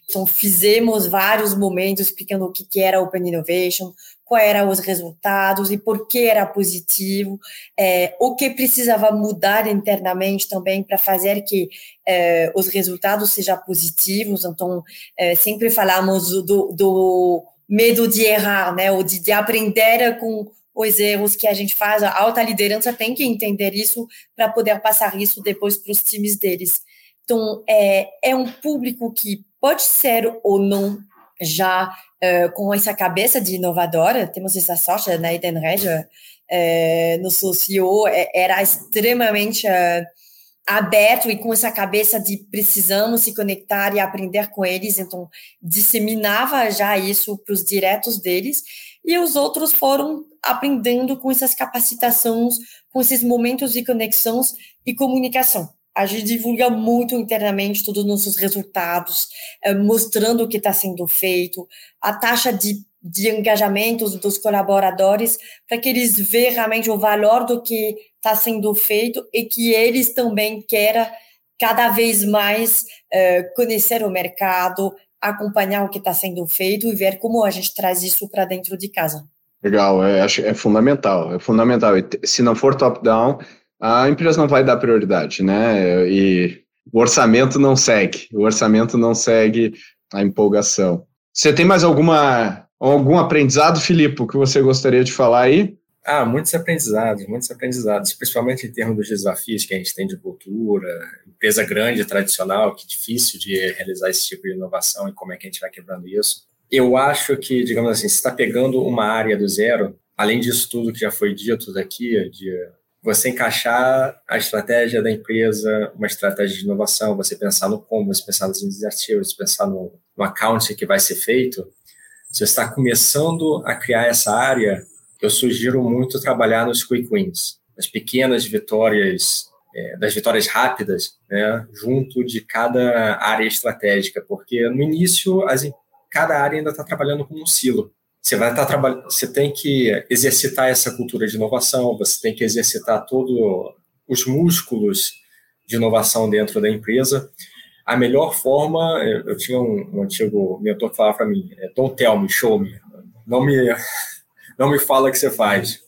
Então, fizemos vários momentos explicando o que, era Open Innovation, quais eram os resultados e por que era positivo, é, o que precisava mudar internamente também para fazer que é, os resultados sejam positivos. Então, é, sempre falamos do, do, medo de errar, né, ou de, de aprender com os erros que a gente faz. A alta liderança tem que entender isso para poder passar isso depois para os times deles. Então, é, é um público que pode ser ou não já uh, com essa cabeça de inovadora, temos essa sorte, na Edenred, uh, nosso CEO era extremamente uh, aberto e com essa cabeça de precisamos se conectar e aprender com eles, então disseminava já isso para os diretos deles, e os outros foram aprendendo com essas capacitações, com esses momentos de conexões e comunicação. A gente divulga muito internamente todos os nossos resultados, eh, mostrando o que está sendo feito, a taxa de, de engajamento dos colaboradores, para que eles vejam realmente o valor do que está sendo feito e que eles também queiram cada vez mais uh, conhecer o mercado, acompanhar o que está sendo feito e ver como a gente traz isso para dentro de casa. Legal, é, acho, é fundamental, é fundamental. Se não for top-down, a empresa não vai dar prioridade, né? E o orçamento não segue, o orçamento não segue a empolgação. Você tem mais alguma algum aprendizado, Filipe, que você gostaria de falar aí? Ah, muitos aprendizados, muitos aprendizados, principalmente em termos dos desafios que a gente tem de cultura, empresa grande, tradicional, que é difícil de realizar esse tipo de inovação e como é que a gente vai quebrando isso. Eu acho que, digamos assim, se está pegando uma área do zero, além disso tudo que já foi dito daqui, de você encaixar a estratégia da empresa, uma estratégia de inovação, você pensar no como, você pensar nos iniciativas, pensar no, no account que vai ser feito, você está começando a criar essa área, eu sugiro muito trabalhar nos quick wins, as pequenas vitórias, é, das vitórias rápidas, né, junto de cada área estratégica, porque no início as, cada área ainda está trabalhando como um silo. Você vai estar trabalhando, você tem que exercitar essa cultura de inovação, você tem que exercitar todos os músculos de inovação dentro da empresa. A melhor forma, eu tinha um, um antigo mentor que falava para mim, é, don't tell me, show me. Não me, [LAUGHS] não me fala o que você faz,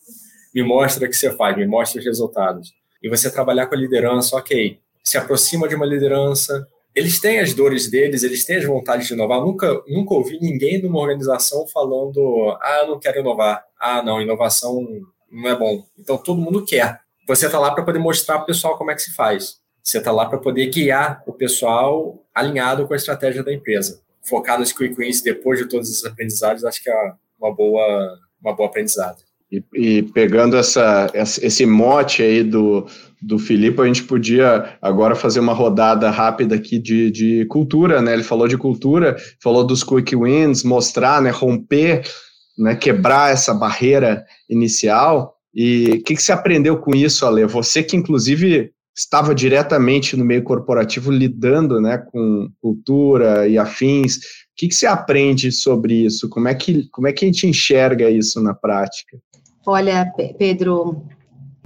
me mostra o que você faz, me mostra os resultados. E você trabalhar com a liderança, ok, se aproxima de uma liderança, eles têm as dores deles, eles têm as vontades de inovar. Nunca, nunca ouvi ninguém numa organização falando: ah, eu não quero inovar. Ah, não, inovação não é bom. Então todo mundo quer. Você está lá para poder mostrar para o pessoal como é que se faz. Você está lá para poder guiar o pessoal alinhado com a estratégia da empresa. Focar nos quick wins depois de todos esses aprendizados, acho que é uma boa, uma boa aprendizado. E, e pegando essa, esse mote aí do, do Filipe, a gente podia agora fazer uma rodada rápida aqui de, de cultura, né? Ele falou de cultura, falou dos quick wins, mostrar, né, romper, né, quebrar essa barreira inicial. E o que, que você aprendeu com isso, Ale? Você que, inclusive, estava diretamente no meio corporativo lidando né, com cultura e afins. O que, que você aprende sobre isso? Como é, que, como é que a gente enxerga isso na prática? Olha, Pedro,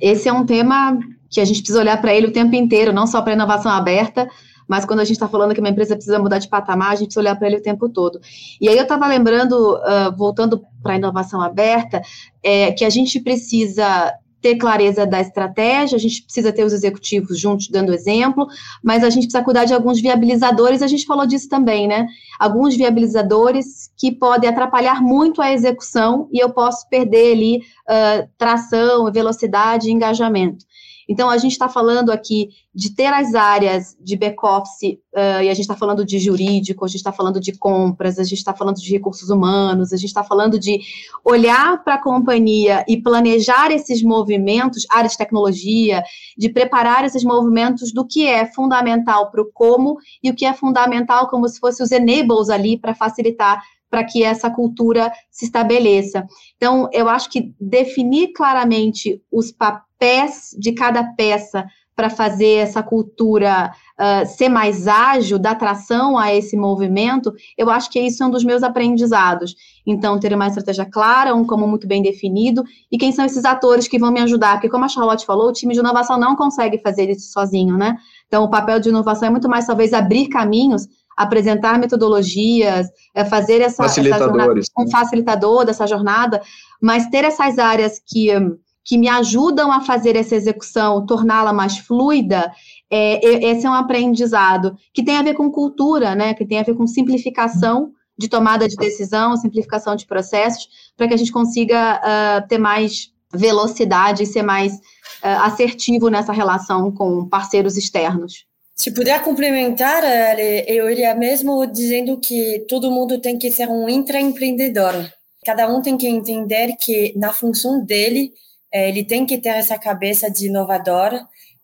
esse é um tema que a gente precisa olhar para ele o tempo inteiro, não só para a inovação aberta, mas quando a gente está falando que uma empresa precisa mudar de patamar, a gente precisa olhar para ele o tempo todo. E aí eu estava lembrando, uh, voltando para a inovação aberta, é, que a gente precisa ter clareza da estratégia, a gente precisa ter os executivos juntos dando exemplo, mas a gente precisa cuidar de alguns viabilizadores, a gente falou disso também, né? Alguns viabilizadores que podem atrapalhar muito a execução e eu posso perder ali uh, tração, velocidade e engajamento. Então, a gente está falando aqui de ter as áreas de back-office, uh, e a gente está falando de jurídico, a gente está falando de compras, a gente está falando de recursos humanos, a gente está falando de olhar para a companhia e planejar esses movimentos, área de tecnologia, de preparar esses movimentos do que é fundamental para o como e o que é fundamental como se fossem os enables ali para facilitar para que essa cultura se estabeleça. Então, eu acho que definir claramente os papéis de cada peça para fazer essa cultura uh, ser mais ágil, dar tração a esse movimento, eu acho que isso é um dos meus aprendizados. Então, ter uma estratégia clara, um como muito bem definido, e quem são esses atores que vão me ajudar? Porque, como a Charlotte falou, o time de inovação não consegue fazer isso sozinho, né? Então, o papel de inovação é muito mais, talvez, abrir caminhos apresentar metodologias, é, fazer essa, essa jornada, um facilitador dessa jornada, mas ter essas áreas que, que me ajudam a fazer essa execução, torná-la mais fluida, é, esse é um aprendizado que tem a ver com cultura, né? Que tem a ver com simplificação de tomada de decisão, simplificação de processos, para que a gente consiga uh, ter mais velocidade e ser mais uh, assertivo nessa relação com parceiros externos. Se puder complementar, eu iria mesmo dizendo que todo mundo tem que ser um intraempreendedor. Cada um tem que entender que na função dele, eh, ele tem que ter essa cabeça de inovador,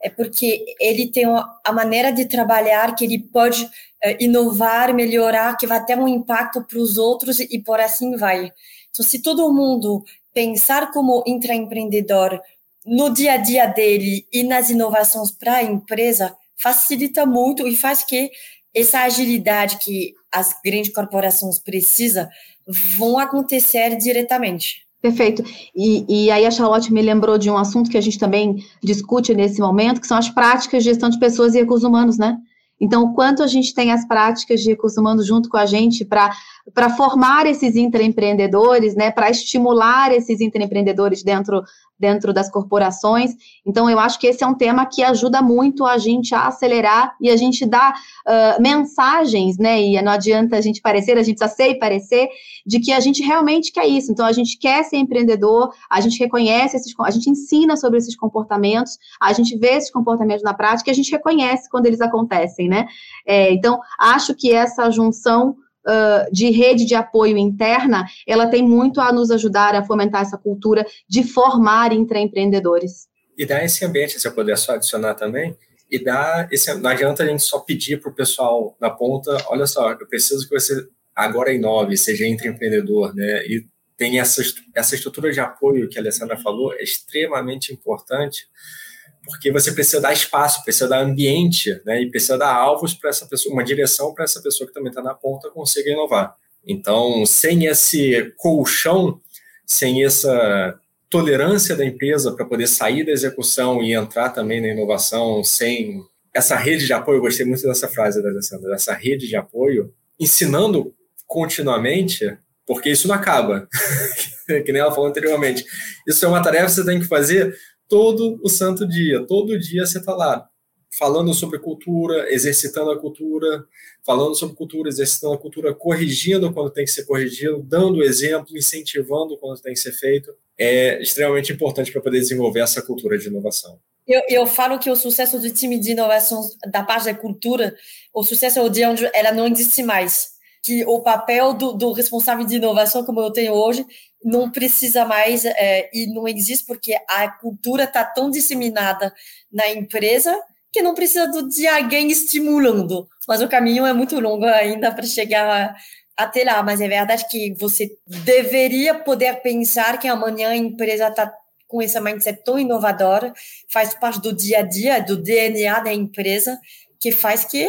é porque ele tem a maneira de trabalhar que ele pode eh, inovar, melhorar, que vai ter um impacto para os outros e por assim vai. Então, se todo mundo pensar como intraempreendedor no dia a dia dele e nas inovações para a empresa, facilita muito e faz que essa agilidade que as grandes corporações precisam vão acontecer diretamente. Perfeito. E, e, aí a Charlotte me lembrou de um assunto que a gente também discute nesse momento, que são as práticas de gestão de pessoas e recursos humanos, né? Então, o quanto a gente tem as práticas de recursos humanos junto com a gente para formar esses intraempreendedores, né, para estimular esses intraempreendedores dentro dentro das corporações. Então, eu acho que esse é um tema que ajuda muito a gente a acelerar e a gente dar uh, mensagens, né? E não adianta a gente parecer, a gente precisa ser e parecer, de que a gente realmente quer isso. Então, a gente quer ser empreendedor, a gente reconhece esses, a gente ensina sobre esses comportamentos, a gente vê esses comportamentos na prática e a gente reconhece quando eles acontecem, né? É, então, acho que essa junção uh, de rede de apoio interna, ela tem muito a nos ajudar a fomentar essa cultura de formar intraempreendedores. E dar esse ambiente, se eu puder só adicionar também, e dar esse, não adianta a gente só pedir para o pessoal na ponta, olha só, eu preciso que você agora inove, seja intraempreendedor, né? E tem essa, essa estrutura de apoio que a Alessandra falou, é extremamente importante, porque você precisa dar espaço, precisa dar ambiente, né? E precisa dar alvos para essa pessoa, uma direção para essa pessoa que também está na ponta consiga inovar. Então, sem esse colchão, sem essa tolerância da empresa para poder sair da execução e entrar também na inovação, sem essa rede de apoio, eu gostei muito dessa frase da Alessandra, essa rede de apoio, ensinando continuamente, porque isso não acaba, [LAUGHS] que nem ela falou anteriormente. Isso é uma tarefa que você tem que fazer todo o santo dia. Todo dia você está lá falando sobre cultura, exercitando a cultura, falando sobre cultura, exercitando a cultura, corrigindo quando tem que ser corrigido, dando exemplo, incentivando quando tem que ser feito. É extremamente importante para poder desenvolver essa cultura de inovação. Eu, eu, falo que o sucesso do time de inovação da parte da cultura, o sucesso é o dia onde ela não existe mais. Que o papel do, do responsável de inovação, como eu tenho hoje, não precisa mais é, e não existe porque a cultura está tão disseminada na empresa que não precisa de alguém estimulando. Mas o caminho é muito longo ainda para chegar até lá. Mas é verdade que você deveria poder pensar que amanhã a empresa está com esse mindset tão inovador, faz parte do dia a dia, do DNA da empresa, que faz que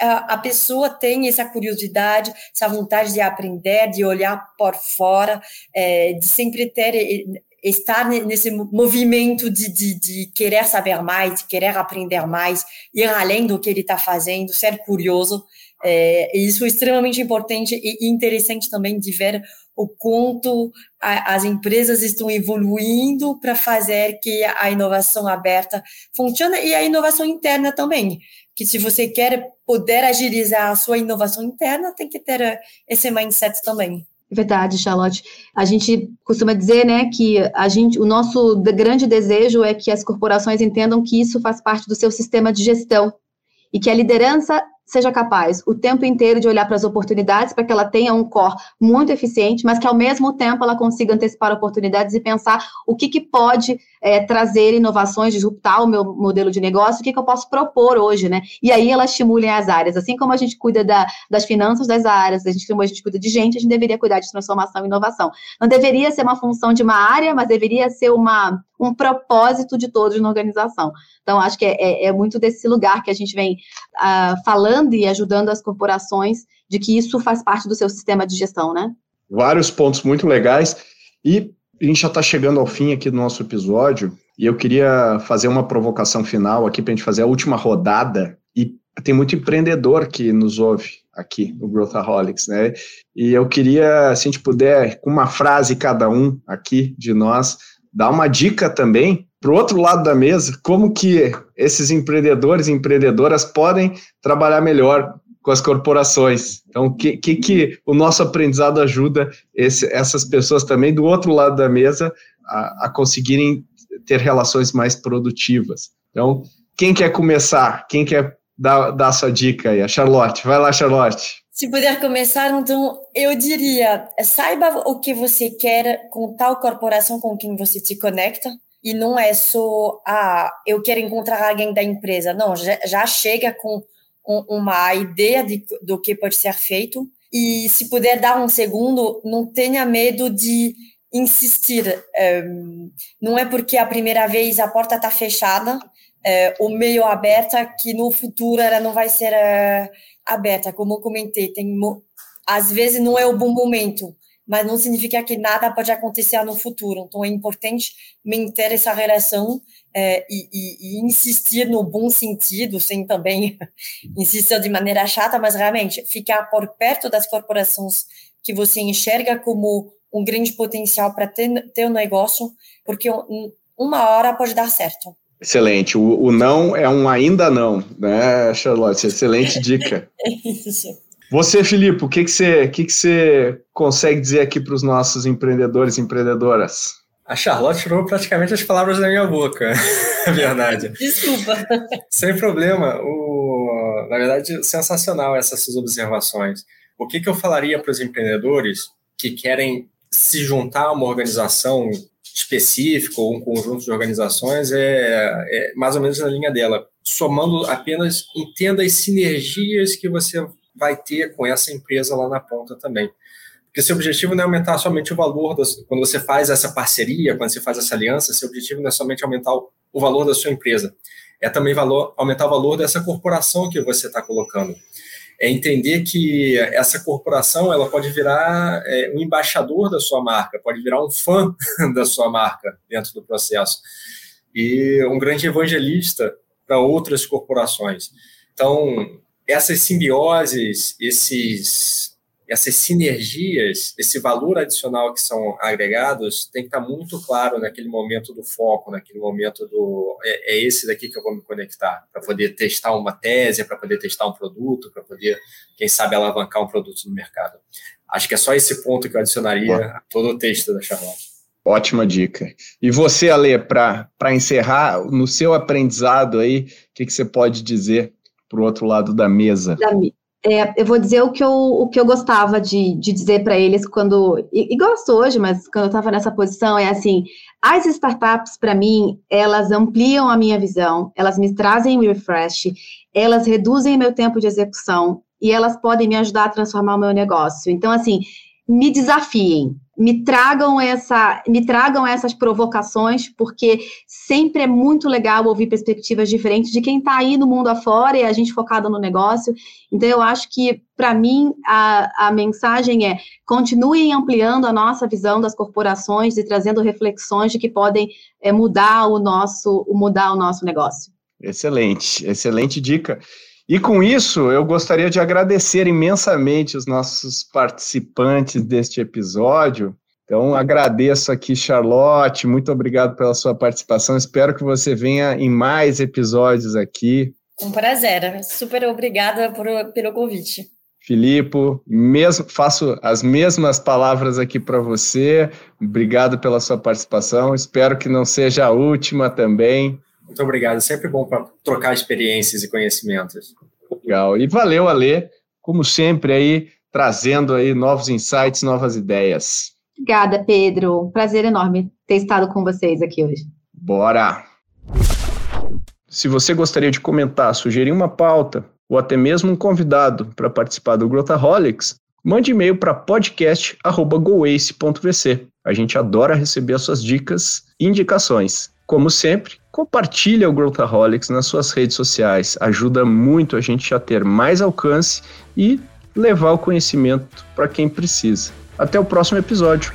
a, pessoa tenha essa curiosidade, essa vontade de aprender, de olhar por fora, é, de sempre ter estar nesse movimento de, de, de, querer saber mais, de querer aprender mais, ir além do que ele está fazendo, ser curioso. É, isso é extremamente importante e interessante também de ver o quanto a, as empresas estão evoluindo para fazer que a inovação aberta funcione e a inovação interna também. Que se você quer poder agilizar a sua inovação interna, tem que ter esse mindset também. Verdade, Charlotte. A gente costuma dizer, né, que a gente, o nosso grande desejo é que as corporações entendam que isso faz parte do seu sistema de gestão e que a liderança seja capaz o tempo inteiro de olhar para as oportunidades para que ela tenha um core muito eficiente, mas que ao mesmo tempo ela consiga antecipar oportunidades e pensar o que, que pode é, trazer inovações, disruptar o meu modelo de negócio, o que, que eu posso propor hoje, né? E aí ela estimule as áreas. Assim como a gente cuida da, das finanças das áreas, a gente, como a gente cuida de gente, a gente deveria cuidar de transformação e inovação. Não deveria ser uma função de uma área, mas deveria ser uma, um propósito de todos na organização. Então, acho que é, é, é muito desse lugar que a gente vem uh, falando e ajudando as corporações de que isso faz parte do seu sistema de gestão, né? Vários pontos muito legais. E a gente já está chegando ao fim aqui do nosso episódio. E eu queria fazer uma provocação final aqui para a gente fazer a última rodada. E tem muito empreendedor que nos ouve aqui no Growthaholics, né? E eu queria, se a gente puder, com uma frase cada um aqui de nós, dar uma dica também para o outro lado da mesa, como que esses empreendedores e empreendedoras podem trabalhar melhor com as corporações. Então, o que, que, que, o nosso aprendizado ajuda esse, essas pessoas também do outro lado da mesa a, a conseguirem ter relações mais produtivas? Então, quem quer começar? Quem quer dar, dar a sua dica aí? A Charlotte. Vai lá, Charlotte. Se puder começar, então, eu diria, saiba o que você quer com tal corporação com quem você se conecta, e não é só, ah, eu quero encontrar alguém da empresa. Não, já, já chega com uma ideia de, do que pode ser feito. E se puder dar um segundo, não tenha medo de insistir. Um, não é porque a primeira vez a porta está fechada, é, o meio aberta, que no futuro ela não vai ser uh, aberta. Como eu comentei, tem, às vezes não é o bom momento mas não significa que nada pode acontecer no futuro. Então, é importante manter essa relação é, e, e, e, insistir no bom sentido, sem também [LAUGHS] insistir de maneira chata, mas realmente ficar por perto das corporações que você enxerga como um grande potencial para ter, ter um negócio, porque uma hora pode dar certo. Excelente. O, o não é um ainda não, né, Charlotte? Excelente [LAUGHS] dica. é isso. Você, Filipe, o que, que, você, que, que você consegue dizer aqui para os nossos empreendedores e empreendedoras? A Charlotte tirou praticamente as palavras da minha boca, [LAUGHS] é verdade. Desculpa. Sem problema. O, na verdade, sensacional essas suas observações. O que, que eu falaria para os empreendedores que querem se juntar a uma organização específica ou um conjunto de organizações é, é mais ou menos na linha dela. Somando apenas, entenda as sinergias que você vai ter com essa empresa lá na ponta também. Porque seu objetivo não é aumentar somente o valor, quando você faz essa parceria, quando você faz essa aliança, seu objetivo não é somente aumentar o, o valor da sua empresa, é também valor, aumentar o valor dessa corporação que você está colocando. É entender que essa corporação ela pode virar é, um embaixador da sua marca, pode virar um fã [LAUGHS] da sua marca dentro do processo e um grande evangelista para outras corporações. Então, essas simbioses, esses, essas sinergias, esse valor adicional que são agregados, tem que estar muito claro naquele momento do foco, naquele momento do. É, é esse daqui que eu vou me conectar, para poder testar uma tese, para poder testar um produto, para poder, quem sabe, alavancar um produto no mercado. Acho que é só esse ponto que eu adicionaria a todo o texto da Charlotte. Ótima dica. E você, Ale, para encerrar, no seu aprendizado aí, o que, que você pode dizer para o outro lado da mesa. Da, É, eu vou dizer o que eu, o que eu gostava de, de dizer para eles quando. E, e, gosto hoje, mas quando eu estava nessa posição, é assim: as startups, para mim, elas ampliam a minha visão, elas me trazem um refresh, elas reduzem meu tempo de execução e elas podem me ajudar a transformar o meu negócio. Então, assim, me desafiem, me tragam essa, me tragam essas provocações, porque sempre é muito legal ouvir perspectivas diferentes de quem está aí no mundo afora e a gente focada no negócio. Então, eu acho que, para mim, a, a mensagem é continuem ampliando a nossa visão das corporações e trazendo reflexões de que podem é, mudar o nosso, mudar o nosso negócio. Excelente, excelente dica. E com isso, eu gostaria de agradecer imensamente os nossos participantes deste episódio. Então, agradeço aqui, Charlotte, muito obrigado pela sua participação. Espero que você venha em mais episódios aqui. Um prazer, super obrigada por, pelo convite. Filipe, mesmo, faço as mesmas palavras aqui para você. Obrigado pela sua participação. Espero que não seja a última também. Muito obrigado. É sempre bom para trocar experiências e conhecimentos. Legal. E valeu, Ale, como sempre aí, trazendo aí novos insights, novas ideias. Obrigada, Pedro. Prazer enorme ter estado com vocês aqui hoje. Bora! Se você gostaria de comentar, sugerir uma pauta ou até mesmo um convidado para participar do Growthaholics, mande e-mail para podcast@goace.vc. A gente adora receber as suas dicas e indicações. Como sempre, compartilhe o Growthaholics nas suas redes sociais. Ajuda muito a gente a ter mais alcance e levar o conhecimento para quem precisa. Até o próximo episódio.